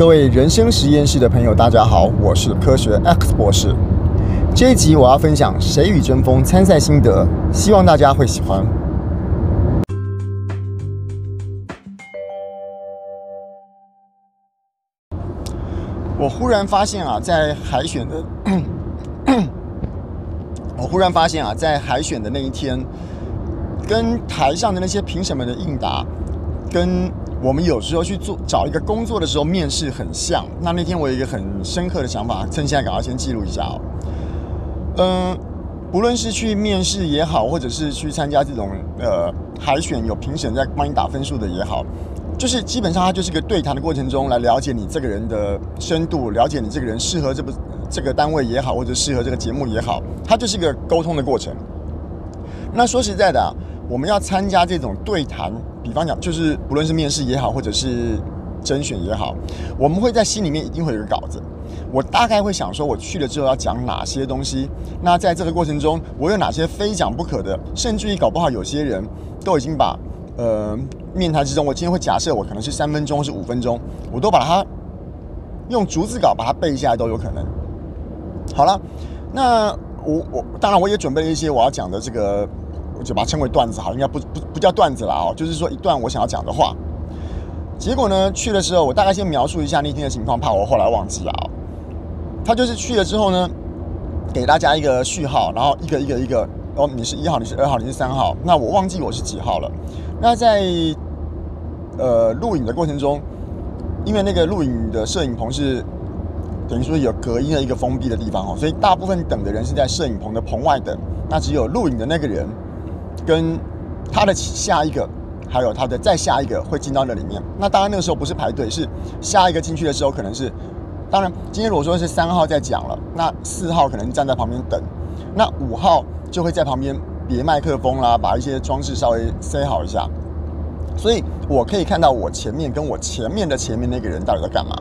各位人生实验室的朋友，大家好，我是科学 X 博士。这一集我要分享《谁与争锋》参赛心得，希望大家会喜欢。我忽然发现啊，在海选的，我忽然发现啊，在海选的那一天，跟台上的那些评审们的应答，跟我们有时候去做找一个工作的时候面试很像。那那天我有一个很深刻的想法，趁现在赶快先记录一下哦。嗯，不论是去面试也好，或者是去参加这种呃海选，有评审在帮你打分数的也好，就是基本上它就是个对谈的过程中来了解你这个人的深度，了解你这个人适合这部这个单位也好，或者适合这个节目也好，它就是一个沟通的过程。那说实在的啊。我们要参加这种对谈，比方讲，就是不论是面试也好，或者是甄选也好，我们会在心里面一定会有一个稿子。我大概会想说，我去了之后要讲哪些东西。那在这个过程中，我有哪些非讲不可的？甚至于搞不好有些人都已经把呃面谈之中，我今天会假设我可能是三分钟是五分钟，我都把它用逐字稿把它背下来都有可能。好了，那我我当然我也准备了一些我要讲的这个。我就把它称为段子好，应该不不不叫段子了哦，就是说一段我想要讲的话。结果呢，去的时候我大概先描述一下那天的情况，怕我后来忘记了啊。他就是去了之后呢，给大家一个序号，然后一个一个一个，哦，你是一号，你是二号，你是三号，那我忘记我是几号了。那在呃录影的过程中，因为那个录影的摄影棚是等于说有隔音的一个封闭的地方哦，所以大部分等的人是在摄影棚的棚外等，那只有录影的那个人。跟他的下一个，还有他的再下一个会进到那里面。那当然那个时候不是排队，是下一个进去的时候可能是。当然今天如果说是三号在讲了，那四号可能站在旁边等，那五号就会在旁边别麦克风啦，把一些装置稍微塞好一下。所以我可以看到我前面跟我前面的前面那个人到底在干嘛。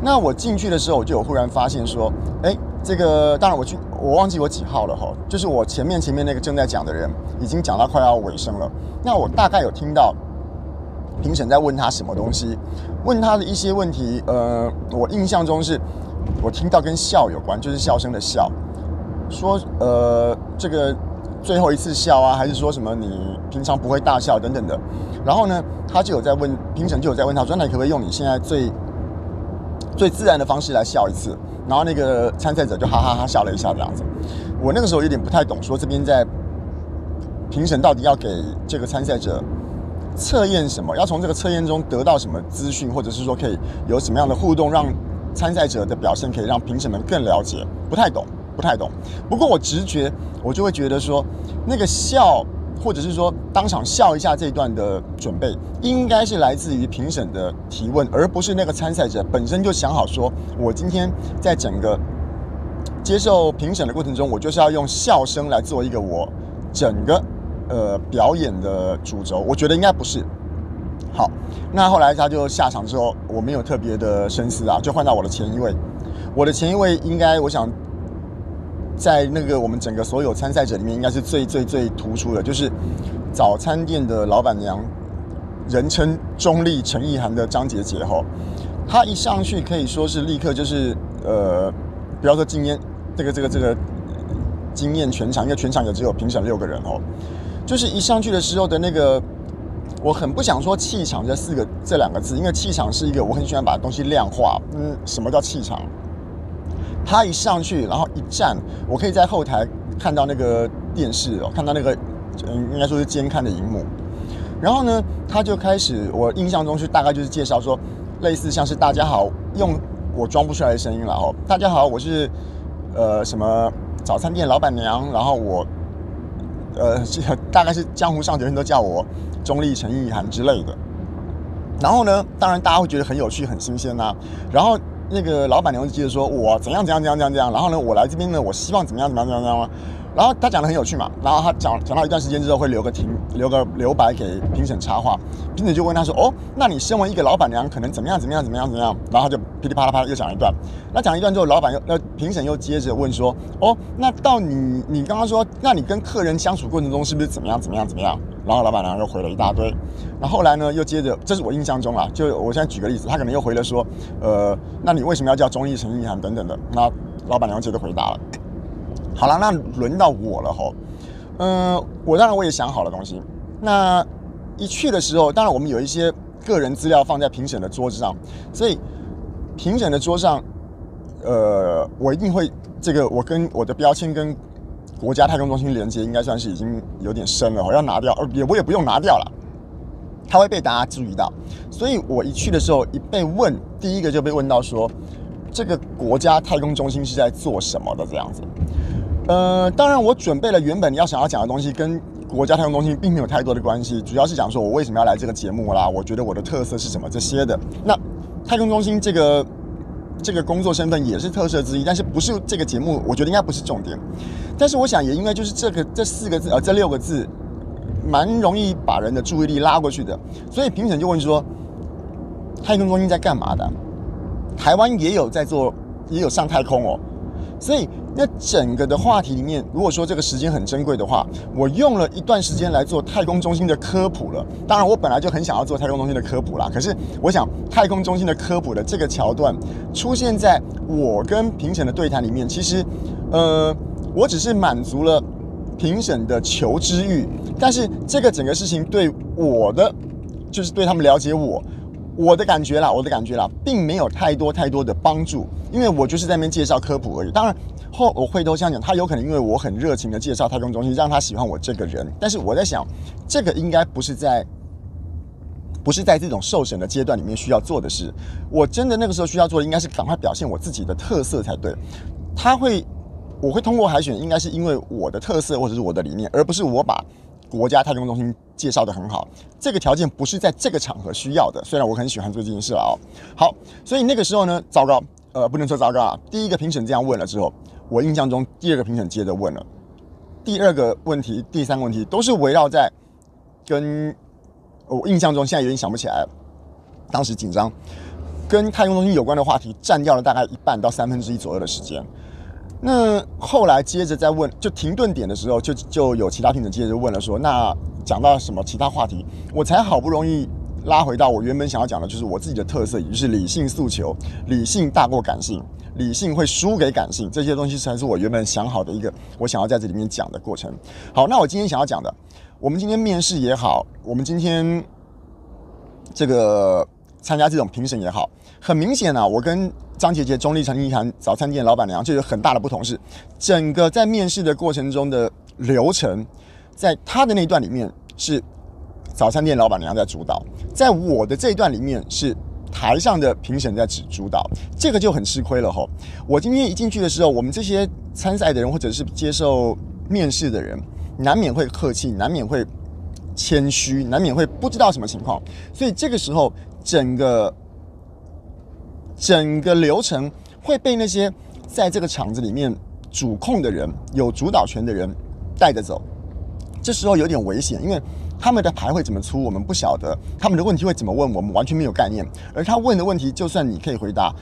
那我进去的时候，我就有忽然发现说，哎。这个当然，我去，我忘记我几号了哈。就是我前面前面那个正在讲的人，已经讲到快要尾声了。那我大概有听到评审在问他什么东西，问他的一些问题。呃，我印象中是，我听到跟笑有关，就是笑声的笑。说呃，这个最后一次笑啊，还是说什么你平常不会大笑等等的。然后呢，他就有在问评审，就有在问他说，那你可不可以用你现在最最自然的方式来笑一次？然后那个参赛者就哈哈哈笑了一下，这样子。我那个时候有点不太懂，说这边在评审到底要给这个参赛者测验什么，要从这个测验中得到什么资讯，或者是说可以有什么样的互动，让参赛者的表现可以让评审们更了解。不太懂，不太懂。不过我直觉，我就会觉得说那个笑。或者是说当场笑一下这一段的准备，应该是来自于评审的提问，而不是那个参赛者本身就想好说，我今天在整个接受评审的过程中，我就是要用笑声来做一个我整个呃表演的主轴。我觉得应该不是。好，那后来他就下场之后，我没有特别的深思啊，就换到我的前一位。我的前一位应该，我想。在那个我们整个所有参赛者里面，应该是最最最突出的，就是早餐店的老板娘，人称中立陈意涵的张杰杰哈，她一上去可以说是立刻就是呃，不要说惊艳这个这个这个惊艳全场，因为全场也只有评审六个人哦，就是一上去的时候的那个，我很不想说气场这四个这两个字，因为气场是一个我很喜欢把东西量化，嗯，什么叫气场？他一上去，然后一站，我可以在后台看到那个电视哦，看到那个，嗯，应该说是监看的荧幕。然后呢，他就开始，我印象中是大概就是介绍说，类似像是大家好，用我装不出来的声音了哦。大家好，我是呃什么早餐店老板娘，然后我呃大概是江湖上的人都叫我钟丽陈意涵之类的。然后呢，当然大家会觉得很有趣、很新鲜呐、然后。那个老板娘就接着说：“我怎样怎样怎样怎样怎样，然后呢，我来这边呢，我希望怎么样怎么样怎么样。然后他讲的很有趣嘛，然后他讲讲到一段时间之后会留个停，留个留白给评审插话。评审就问他说：‘哦，那你身为一个老板娘，可能怎么样怎么样怎么样怎么样？’然后他就噼里啪啦啪啦又讲一段。那讲一段之后，老板又那评审又接着问说：“哦，那到你你刚刚说，那你跟客人相处过程中是不是怎么样怎么样怎么样？”然后老板娘又回了一大堆。那后，来呢，又接着，这是我印象中啊，就我现在举个例子，他可能又回了说：“呃，那你为什么要叫中义诚意涵等等的？”那老板娘接着回答了。好了，那轮到我了吼。嗯、我当然我也想好了东西。那一去的时候，当然我们有一些个人资料放在评审的桌子上，所以评审的桌上，呃，我一定会这个我跟我的标签跟国家太空中心连接，应该算是已经有点深了，我要拿掉，呃，也我也不用拿掉了，它会被大家注意到。所以我一去的时候，一被问，第一个就被问到说，这个国家太空中心是在做什么的这样子。呃，当然我准备了原本要想要讲的东西，跟国家太空中心并没有太多的关系，主要是讲说我为什么要来这个节目啦，我觉得我的特色是什么这些的。那太空中心这个这个工作身份也是特色之一，但是不是这个节目，我觉得应该不是重点。但是我想也应该就是这个这四个字，呃，这六个字，蛮容易把人的注意力拉过去的。所以评审就问说，太空中心在干嘛的？台湾也有在做，也有上太空哦。所以，那整个的话题里面，如果说这个时间很珍贵的话，我用了一段时间来做太空中心的科普了。当然，我本来就很想要做太空中心的科普啦。可是，我想太空中心的科普的这个桥段出现在我跟评审的对谈里面，其实，呃，我只是满足了评审的求知欲，但是这个整个事情对我的，就是对他们了解我。我的感觉啦，我的感觉啦，并没有太多太多的帮助，因为我就是在那边介绍科普而已。当然后我回头想想，他有可能因为我很热情的介绍太空中心，让他喜欢我这个人。但是我在想，这个应该不是在，不是在这种受审的阶段里面需要做的事。我真的那个时候需要做的，应该是赶快表现我自己的特色才对。他会，我会通过海选，应该是因为我的特色或者是我的理念，而不是我把。国家太空中心介绍得很好，这个条件不是在这个场合需要的。虽然我很喜欢做这件事啊、哦，好，所以那个时候呢，糟糕，呃，不能说糟糕啊。第一个评审这样问了之后，我印象中第二个评审接着问了，第二个问题、第三个问题都是围绕在跟我印象中现在有点想不起来，当时紧张，跟太空中心有关的话题占掉了大概一半到三分之一左右的时间。那后来接着再问，就停顿点的时候，就就有其他评审接着问了说，那讲到什么其他话题，我才好不容易拉回到我原本想要讲的，就是我自己的特色，也就是理性诉求，理性大过感性，理性会输给感性，这些东西才是我原本想好的一个我想要在这里面讲的过程。好，那我今天想要讲的，我们今天面试也好，我们今天这个参加这种评审也好，很明显啊，我跟张杰杰、忠义诚意涵早餐店老板娘就有很大的不同，是整个在面试的过程中的流程，在他的那一段里面是早餐店老板娘在主导，在我的这一段里面是台上的评审在指主导，这个就很吃亏了吼。我今天一进去的时候，我们这些参赛的人或者是接受面试的人，难免会客气，难免会谦虚，难免会不知道什么情况，所以这个时候整个。整个流程会被那些在这个场子里面主控的人、有主导权的人带着走，这时候有点危险，因为他们的牌会怎么出，我们不晓得；他们的问题会怎么问，我们完全没有概念。而他问的问题，就算你可以回答，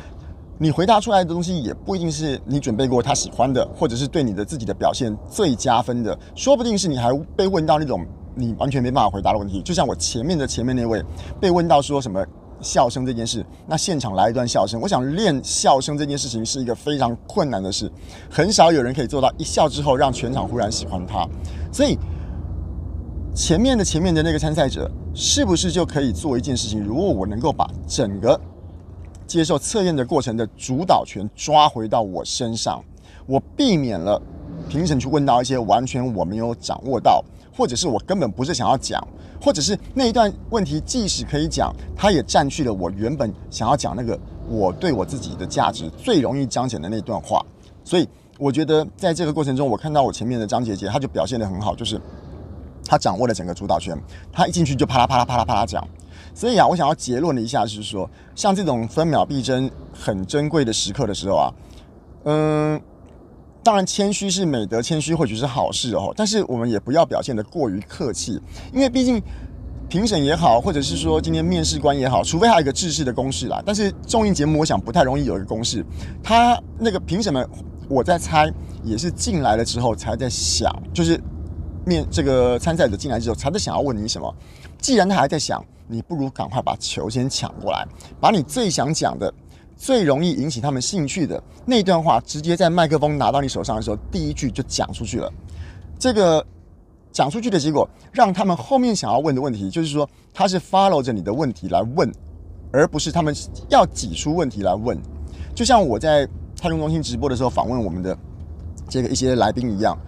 你回答出来的东西也不一定是你准备过他喜欢的，或者是对你的自己的表现最加分的，说不定是你还被问到那种你完全没办法回答的问题。就像我前面的前面那位被问到说什么。笑声这件事，那现场来一段笑声。我想练笑声这件事情是一个非常困难的事，很少有人可以做到一笑之后让全场忽然喜欢他。所以前面的前面的那个参赛者，是不是就可以做一件事情？如果我能够把整个接受测验的过程的主导权抓回到我身上，我避免了评审去问到一些完全我没有掌握到。或者是我根本不是想要讲，或者是那一段问题即使可以讲，它也占据了我原本想要讲那个我对我自己的价值最容易彰显的那段话。所以我觉得在这个过程中，我看到我前面的张姐姐，她就表现得很好，就是她掌握了整个主导权，她一进去就啪啦啪啦啪啦啪啦讲。所以啊，我想要结论了一下就是说，像这种分秒必争、很珍贵的时刻的时候啊，嗯。当然，谦虚是美德，谦虚或许是好事哦。但是我们也不要表现得过于客气，因为毕竟评审也好，或者是说今天面试官也好，除非还有一个制式的公式啦。但是综艺节目，我想不太容易有一个公式。他那个评审们，我在猜，也是进来了之后才在想，就是面这个参赛者进来之后才在想要问你什么。既然他还在想，你不如赶快把球先抢过来，把你最想讲的、最容易引起他们兴趣的那段话，直接在麦克风拿到你手上的时候，第一句就讲出去了。这个。讲出去的结果，让他们后面想要问的问题，就是说他是 follow 着你的问题来问，而不是他们要挤出问题来问。就像我在太空中心直播的时候访问我们的这个一些来宾一样，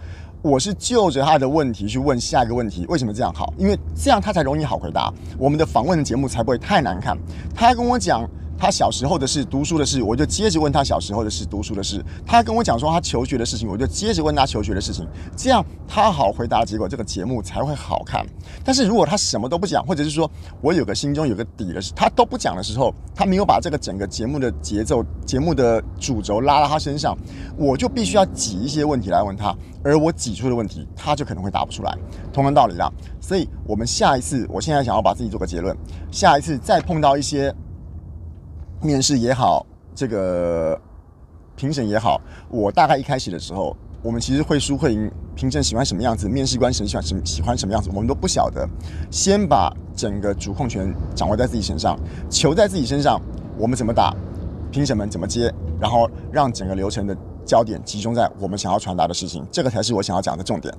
我是就着他的问题去问下一个问题。为什么这样好？因为这样他才容易好回答，我们的访问的节目才不会太难看。他还跟我讲。他小时候的事，读书的事，我就接着问他小时候的事，读书的事。他跟我讲说他求学的事情，我就接着问他求学的事情。这样他好回答，结果这个节目才会好看。但是如果他什么都不讲，或者是说我有个心中有个底的事，他都不讲的时候，他没有把这个整个节目的节奏、节目的主轴拉到他身上，我就必须要挤一些问题来问他，而我挤出的问题，他就可能会答不出来。同样道理啦，所以我们下一次，我现在想要把自己做个结论，下一次再碰到一些。面试也好，这个评审也好，我大概一开始的时候，我们其实会输会赢，评审喜欢什么样子，面试官喜欢什么喜欢什么样子，我们都不晓得。先把整个主控权掌握在自己身上，球在自己身上，我们怎么打，评审们怎么接，然后让整个流程的焦点集中在我们想要传达的事情，这个才是我想要讲的重点。